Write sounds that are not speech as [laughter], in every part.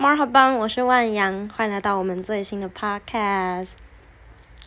马哈班，我是万阳，欢迎来到我们最新的 podcast。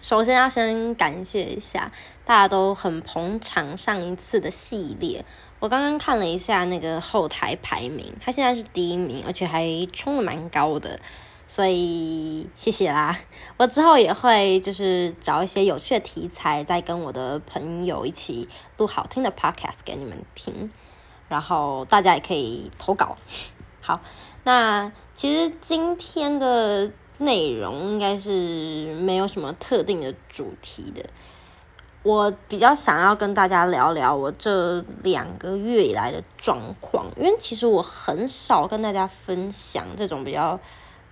首先要先感谢一下大家都很捧场上一次的系列。我刚刚看了一下那个后台排名，他现在是第一名，而且还冲的蛮高的，所以谢谢啦。我之后也会就是找一些有趣的题材，再跟我的朋友一起录好听的 podcast 给你们听，然后大家也可以投稿。好。那其实今天的内容应该是没有什么特定的主题的。我比较想要跟大家聊聊我这两个月以来的状况，因为其实我很少跟大家分享这种比较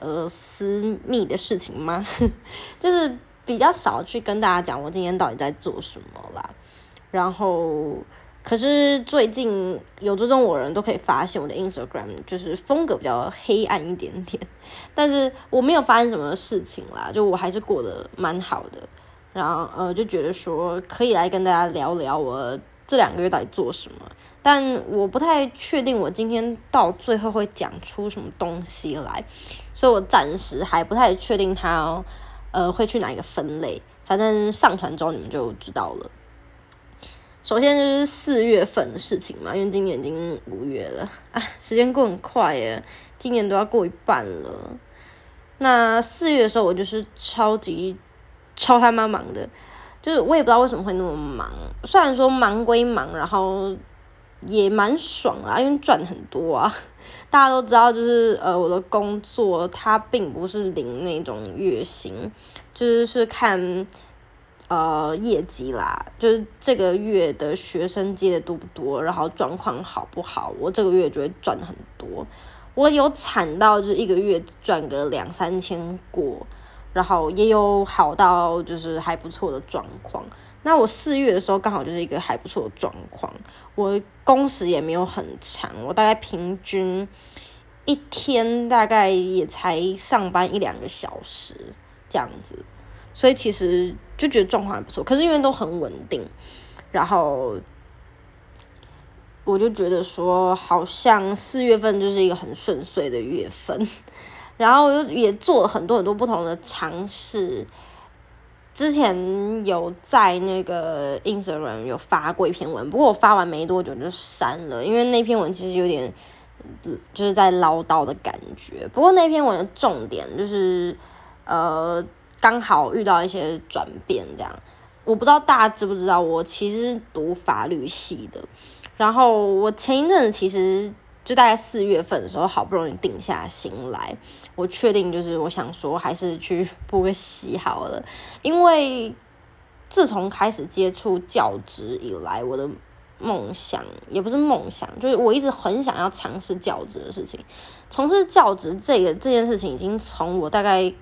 呃私密的事情嘛，[laughs] 就是比较少去跟大家讲我今天到底在做什么啦，然后。可是最近有追踪我人都可以发现我的 Instagram 就是风格比较黑暗一点点，但是我没有发生什么事情啦，就我还是过得蛮好的。然后呃就觉得说可以来跟大家聊聊我这两个月到底做什么，但我不太确定我今天到最后会讲出什么东西来，所以我暂时还不太确定它呃会去哪一个分类，反正上传之后你们就知道了。首先就是四月份的事情嘛，因为今年已经五月了，啊，时间过很快耶，今年都要过一半了。那四月的时候，我就是超级超他妈忙的，就是我也不知道为什么会那么忙。虽然说忙归忙，然后也蛮爽啊，因为赚很多啊。[laughs] 大家都知道，就是呃，我的工作它并不是领那种月薪，就是是看。呃，业绩啦，就是这个月的学生接的多不多，然后状况好不好，我这个月就会赚很多。我有惨到就是一个月赚个两三千过，然后也有好到就是还不错的状况。那我四月的时候刚好就是一个还不错的状况，我工时也没有很长，我大概平均一天大概也才上班一两个小时这样子。所以其实就觉得状况还不错，可是因为都很稳定，然后我就觉得说，好像四月份就是一个很顺遂的月份，[laughs] 然后我就也做了很多很多不同的尝试。之前有在那个 Instagram 有发过一篇文，不过我发完没多久就删了，因为那篇文其实有点就是在唠叨的感觉。不过那篇文的重点就是呃。刚好遇到一些转变，这样我不知道大家知不知道，我其实读法律系的。然后我前一阵其实就大概四月份的时候，好不容易定下心来，我确定就是我想说还是去补个习好了。因为自从开始接触教职以来，我的梦想也不是梦想，就是我一直很想要尝试教职的事情。从事教职这个这件事情，已经从我大概。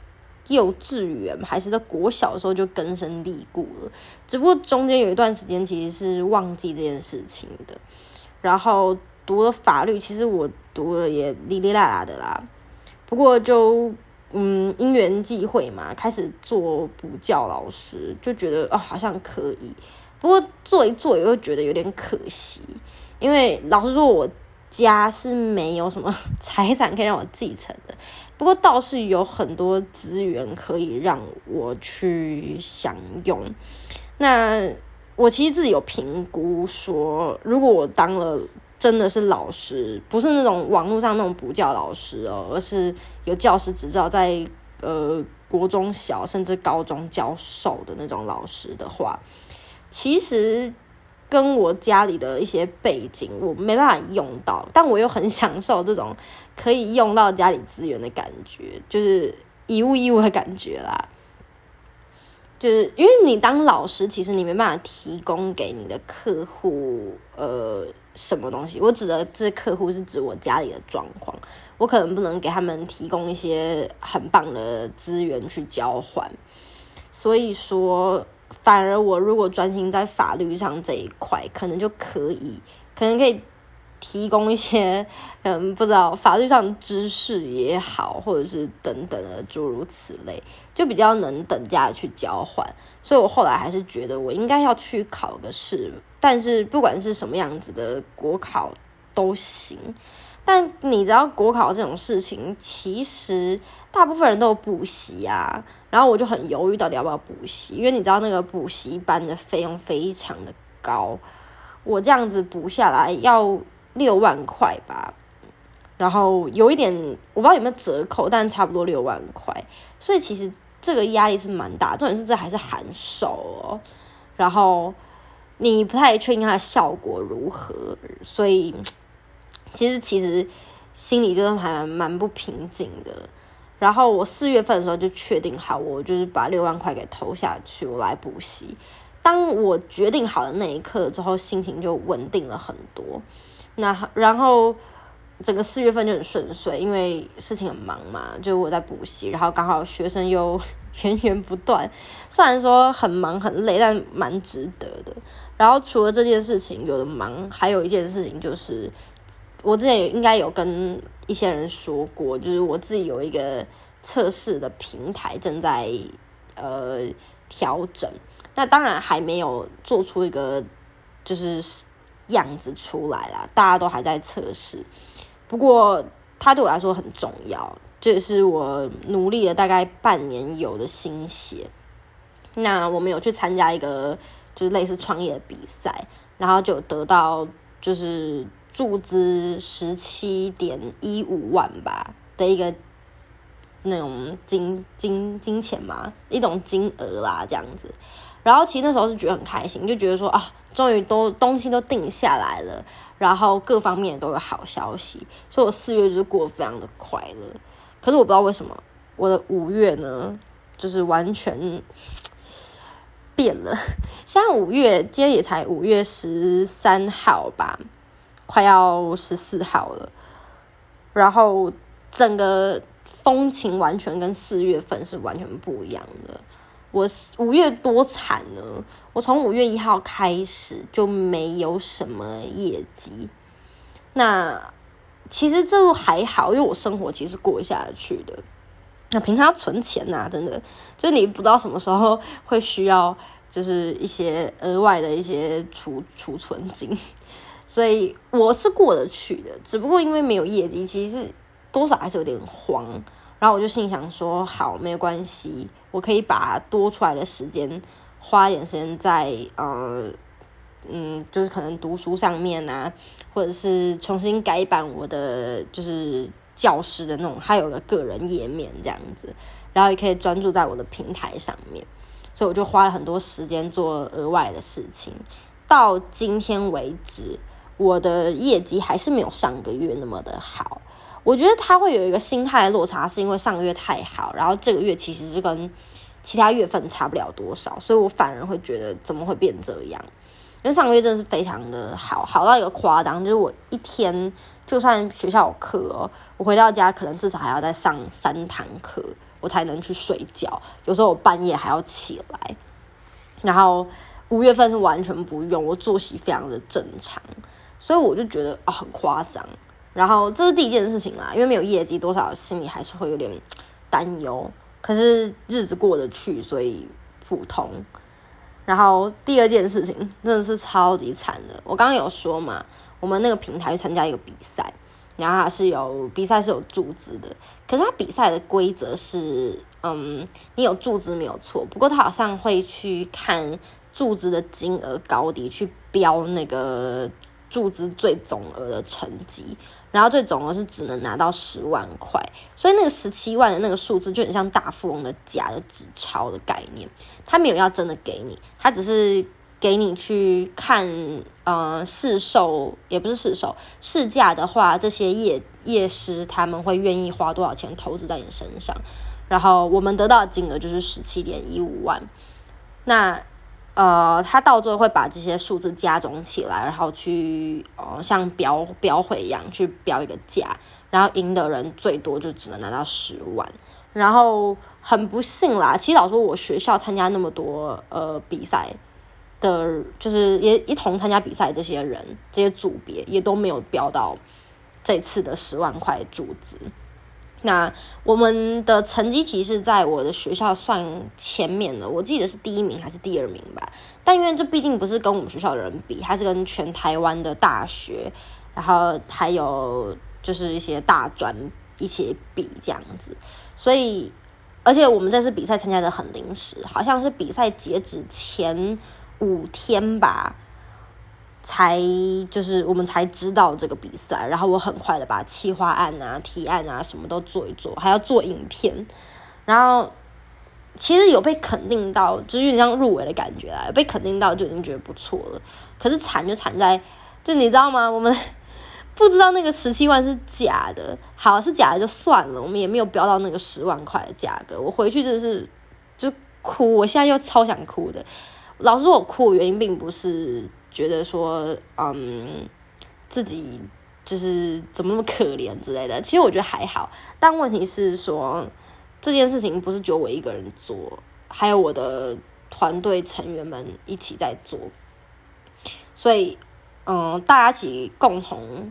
幼稚园还是在国小的时候就根深蒂固了，只不过中间有一段时间其实是忘记这件事情的。然后读了法律，其实我读了也哩哩啦啦的啦。不过就嗯因缘际会嘛，开始做补教老师，就觉得哦好像可以。不过做一做又觉得有点可惜，因为老实说我家是没有什么 [laughs] 财产可以让我继承的。不过倒是有很多资源可以让我去享用。那我其实自己有评估说，如果我当了真的是老师，不是那种网络上那种补教老师哦，而是有教师执照，在呃国中小甚至高中教授的那种老师的话，其实。跟我家里的一些背景，我没办法用到，但我又很享受这种可以用到家里资源的感觉，就是一物一物的感觉啦。就是因为你当老师，其实你没办法提供给你的客户呃什么东西。我指的这客户是指我家里的状况，我可能不能给他们提供一些很棒的资源去交换，所以说。反而我如果专心在法律上这一块，可能就可以，可能可以提供一些，嗯，不知道法律上知识也好，或者是等等的诸如此类，就比较能等价去交换。所以我后来还是觉得我应该要去考个试，但是不管是什么样子的国考都行。但你知道国考这种事情，其实大部分人都有补习啊。然后我就很犹豫，到底要不要补习，因为你知道那个补习班的费用非常的高，我这样子补下来要六万块吧。然后有一点我不知道有没有折扣，但差不多六万块。所以其实这个压力是蛮大，重点是这还是函授哦。然后你不太确定它的效果如何，所以。其实其实心里就是还蛮不平静的。然后我四月份的时候就确定好，我就是把六万块给投下去，我来补习。当我决定好的那一刻之后，心情就稳定了很多。那然后整个四月份就很顺遂，因为事情很忙嘛，就我在补习，然后刚好学生又 [laughs] 源源不断。虽然说很忙很累，但蛮值得的。然后除了这件事情有的忙，还有一件事情就是。我之前也应该有跟一些人说过，就是我自己有一个测试的平台正在呃调整，那当然还没有做出一个就是样子出来啦，大家都还在测试。不过它对我来说很重要，这也是我努力了大概半年有的心血。那我们有去参加一个就是类似创业的比赛，然后就得到就是。注资十七点一五万吧的一个那种金金金钱嘛，一种金额啦这样子。然后其实那时候是觉得很开心，就觉得说啊，终于都东西都定下来了，然后各方面都有好消息，所以我四月就过非常的快乐。可是我不知道为什么我的五月呢，就是完全变了。现在五月今天也才五月十三号吧。快要十四号了，然后整个风情完全跟四月份是完全不一样的。我五月多惨呢？我从五月一号开始就没有什么业绩。那其实这还好，因为我生活其实过下去的。那平常存钱呐，真的，就你不知道什么时候会需要，就是一些额外的一些储储存金。所以我是过得去的，只不过因为没有业绩，其实是多少还是有点慌。然后我就心想说：好，没有关系，我可以把多出来的时间花点时间在呃嗯，就是可能读书上面啊，或者是重新改版我的就是教师的那种，还有个个人页面这样子，然后也可以专注在我的平台上面。所以我就花了很多时间做额外的事情，到今天为止。我的业绩还是没有上个月那么的好，我觉得他会有一个心态落差，是因为上个月太好，然后这个月其实是跟其他月份差不了多少，所以我反而会觉得怎么会变这样？因为上个月真的是非常的好，好到一个夸张，就是我一天就算学校有课哦，我回到家可能至少还要再上三堂课，我才能去睡觉，有时候我半夜还要起来，然后五月份是完全不用，我作息非常的正常。所以我就觉得啊很夸张，然后这是第一件事情啦，因为没有业绩，多少心里还是会有点担忧。可是日子过得去，所以普通。然后第二件事情真的是超级惨的，我刚刚有说嘛，我们那个平台参加一个比赛，然后它是有比赛是有注资的，可是它比赛的规则是，嗯，你有注资没有错，不过它好像会去看注资的金额高低去标那个。注资最总额的成绩，然后最总额是只能拿到十万块，所以那个十七万的那个数字就很像大富翁的假的纸钞的概念，他没有要真的给你，他只是给你去看，呃，市售也不是市售，市价的话，这些业业师他们会愿意花多少钱投资在你身上，然后我们得到的金额就是十七点一五万，那。呃，他到最后会把这些数字加总起来，然后去呃像标标会一样去标一个价，然后赢的人最多就只能拿到十万。然后很不幸啦，其实老说我学校参加那么多呃比赛的，就是也一同参加比赛这些人，这些组别也都没有标到这次的十万块注资。那我们的成绩其实在我的学校算前面的，我记得是第一名还是第二名吧。但因为这毕竟不是跟我们学校的人比，它是跟全台湾的大学，然后还有就是一些大专一起比这样子，所以而且我们这次比赛参加的很临时，好像是比赛截止前五天吧，才就是我们才知道这个比赛，然后我很快的把企划案啊、提案啊什么都做一做，还要做影片，然后其实有被肯定到，就是有点像入围的感觉啦，被肯定到就已经觉得不错了。可是惨就惨在，就你知道吗？我们。[laughs] 不知道那个十七万是假的，好是假的就算了，我们也没有标到那个十万块的价格。我回去真的是就哭，我现在又超想哭的。老实说，我哭的原因并不是觉得说，嗯，自己就是怎么那么可怜之类的。其实我觉得还好，但问题是说这件事情不是只有我一个人做，还有我的团队成员们一起在做，所以嗯，大家一起共同。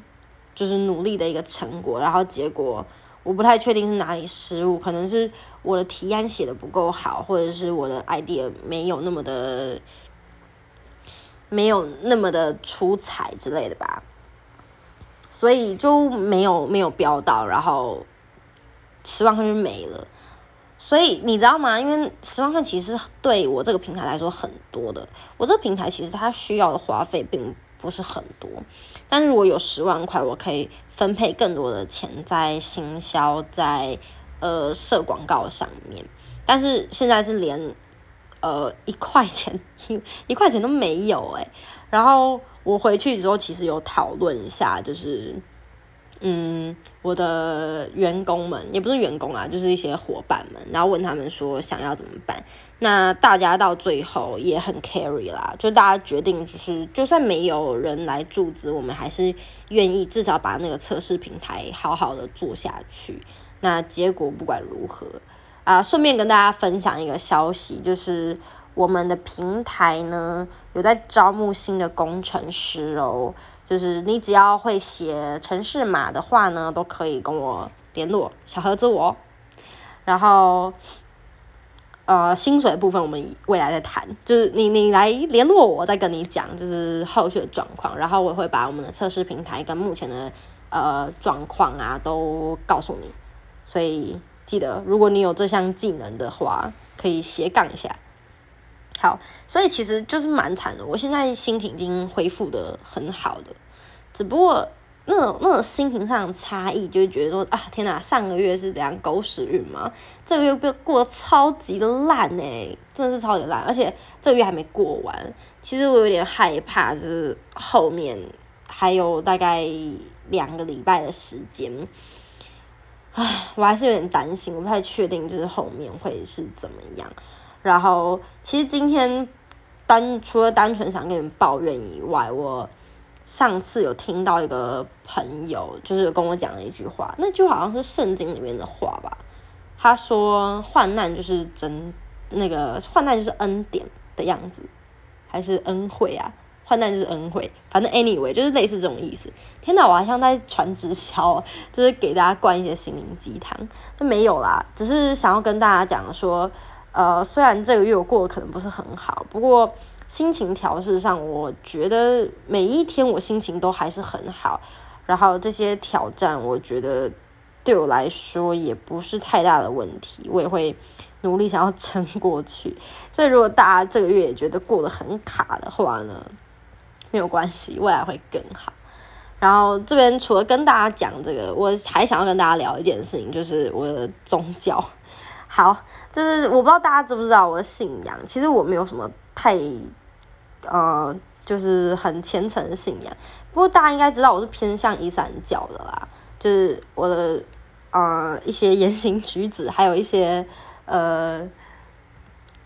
就是努力的一个成果，然后结果我不太确定是哪里失误，可能是我的提案写的不够好，或者是我的 idea 没有那么的没有那么的出彩之类的吧，所以就没有没有标到，然后十万块就没了。所以你知道吗？因为十万块其实对我这个平台来说很多的，我这个平台其实它需要的花费并。不是很多，但是如果有十万块，我可以分配更多的钱在行销，在呃设广告上面。但是现在是连呃一块钱一 [laughs] 一块钱都没有诶。然后我回去之后，其实有讨论一下，就是。嗯，我的员工们也不是员工啊，就是一些伙伴们，然后问他们说想要怎么办。那大家到最后也很 carry 啦，就大家决定就是，就算没有人来注资，我们还是愿意至少把那个测试平台好好的做下去。那结果不管如何啊，顺便跟大家分享一个消息，就是我们的平台呢有在招募新的工程师哦。就是你只要会写城市码的话呢，都可以跟我联络小盒子我。然后，呃，薪水部分我们未来再谈。就是你你来联络我，再跟你讲，就是后续的状况。然后我会把我们的测试平台跟目前的呃状况啊都告诉你。所以记得，如果你有这项技能的话，可以斜杠一下。好，所以其实就是蛮惨的。我现在心情已经恢复的很好的，只不过那种那种心情上的差异，就会觉得说啊，天哪，上个月是怎样狗屎运吗？这个月被过得超级的烂哎，真的是超级烂，而且这个月还没过完。其实我有点害怕，就是后面还有大概两个礼拜的时间，唉，我还是有点担心，我不太确定，就是后面会是怎么样。然后，其实今天单除了单纯想跟你抱怨以外，我上次有听到一个朋友，就是跟我讲了一句话，那句好像是圣经里面的话吧。他说：“患难就是真，那个患难就是恩典的样子，还是恩惠啊？患难就是恩惠，反正 anyway 就是类似这种意思。”天哪，我还像在传直销，就是给大家灌一些心灵鸡汤，那没有啦，只是想要跟大家讲说。呃，虽然这个月我过得可能不是很好，不过心情调试上，我觉得每一天我心情都还是很好。然后这些挑战，我觉得对我来说也不是太大的问题，我也会努力想要撑过去。所以如果大家这个月也觉得过得很卡的话呢，没有关系，未来会更好。然后这边除了跟大家讲这个，我还想要跟大家聊一件事情，就是我的宗教。[laughs] 好。就是我不知道大家知不知道我的信仰，其实我没有什么太，呃，就是很虔诚的信仰。不过大家应该知道我是偏向伊斯兰教的啦，就是我的呃一些言行举止，还有一些呃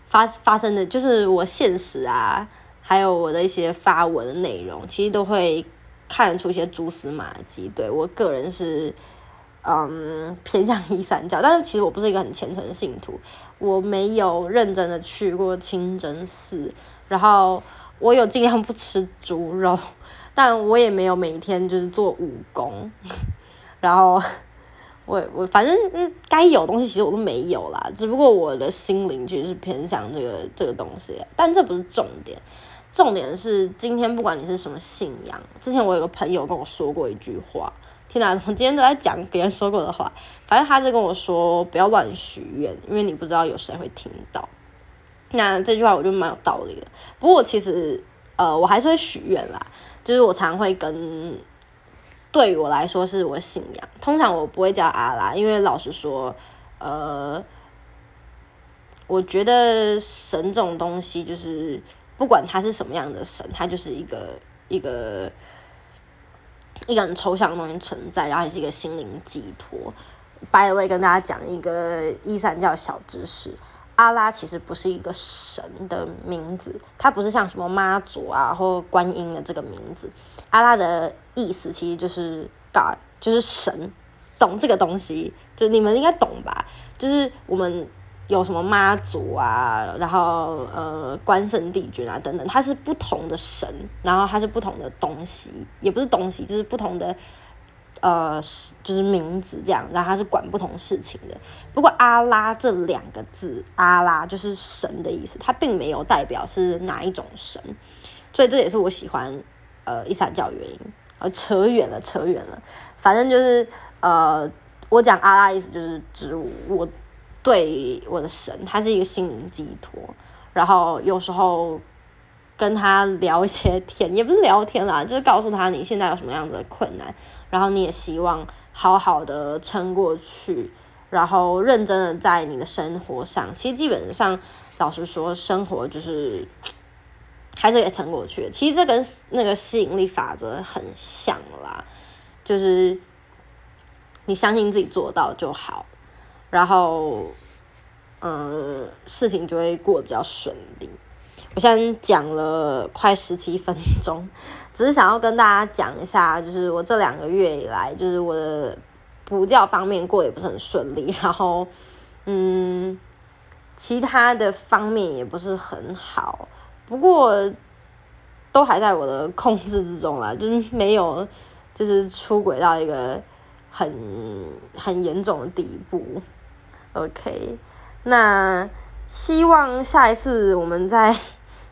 发发生的，就是我现实啊，还有我的一些发文的内容，其实都会看出一些蛛丝马迹。对我个人是。嗯，偏向伊三教，但是其实我不是一个很虔诚的信徒，我没有认真的去过清真寺，然后我有尽量不吃猪肉，但我也没有每天就是做武功，[laughs] 然后我我反正嗯，该有东西其实我都没有啦，只不过我的心灵其实是偏向这个这个东西，但这不是重点，重点是今天不管你是什么信仰，之前我有个朋友跟我说过一句话。天哪，我今天都在讲别人说过的话。反正他就跟我说不要乱许愿，因为你不知道有谁会听到。那这句话我就蛮有道理的。不过其实呃，我还是会许愿啦，就是我常会跟对于我来说是我信仰。通常我不会叫阿拉，因为老实说，呃，我觉得神这种东西就是不管他是什么样的神，他就是一个一个。一个很抽象的东西存在，然后也是一个心灵寄托。By the way，跟大家讲一个伊斯兰教小知识：阿拉其实不是一个神的名字，它不是像什么妈祖啊或观音的这个名字。阿拉的意思其实就是 God，就是神。懂这个东西，就你们应该懂吧？就是我们。有什么妈祖啊，然后呃关圣帝君啊等等，它是不同的神，然后它是不同的东西，也不是东西，就是不同的呃就是名字这样，然后它是管不同事情的。不过阿拉这两个字，阿拉就是神的意思，它并没有代表是哪一种神，所以这也是我喜欢呃伊斯兰教原因。呃，扯远了，扯远了，反正就是呃我讲阿拉意思就是指我。对我的神，他是一个心灵寄托。然后有时候跟他聊一些天，也不是聊天啦，[laughs] 就是告诉他你现在有什么样子的困难，然后你也希望好好的撑过去，然后认真的在你的生活上。其实基本上，老实说，生活就是还是可以撑过去。其实这跟那个吸引力法则很像啦，就是你相信自己做到就好。然后，嗯，事情就会过得比较顺利。我现在讲了快十七分钟，只是想要跟大家讲一下，就是我这两个月以来，就是我的补教方面过得也不是很顺利，然后，嗯，其他的方面也不是很好，不过都还在我的控制之中啦，就是没有，就是出轨到一个很很严重的地步。OK，那希望下一次我们在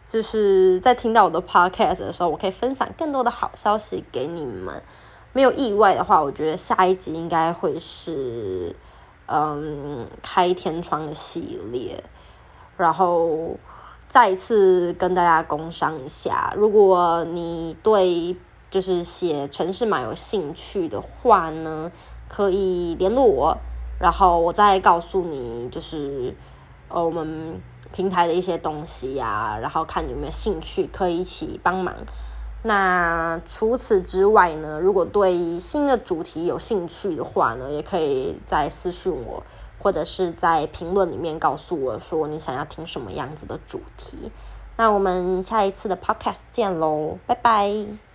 就是在听到我的 Podcast 的时候，我可以分享更多的好消息给你们。没有意外的话，我觉得下一集应该会是嗯开天窗的系列。然后再一次跟大家工商一下，如果你对就是写城市码有兴趣的话呢，可以联络我。然后我再告诉你，就是呃，我们平台的一些东西呀，然后看你有没有兴趣，可以一起帮忙。那除此之外呢，如果对新的主题有兴趣的话呢，也可以在私信我，或者是在评论里面告诉我说你想要听什么样子的主题。那我们下一次的 podcast 见喽，拜拜。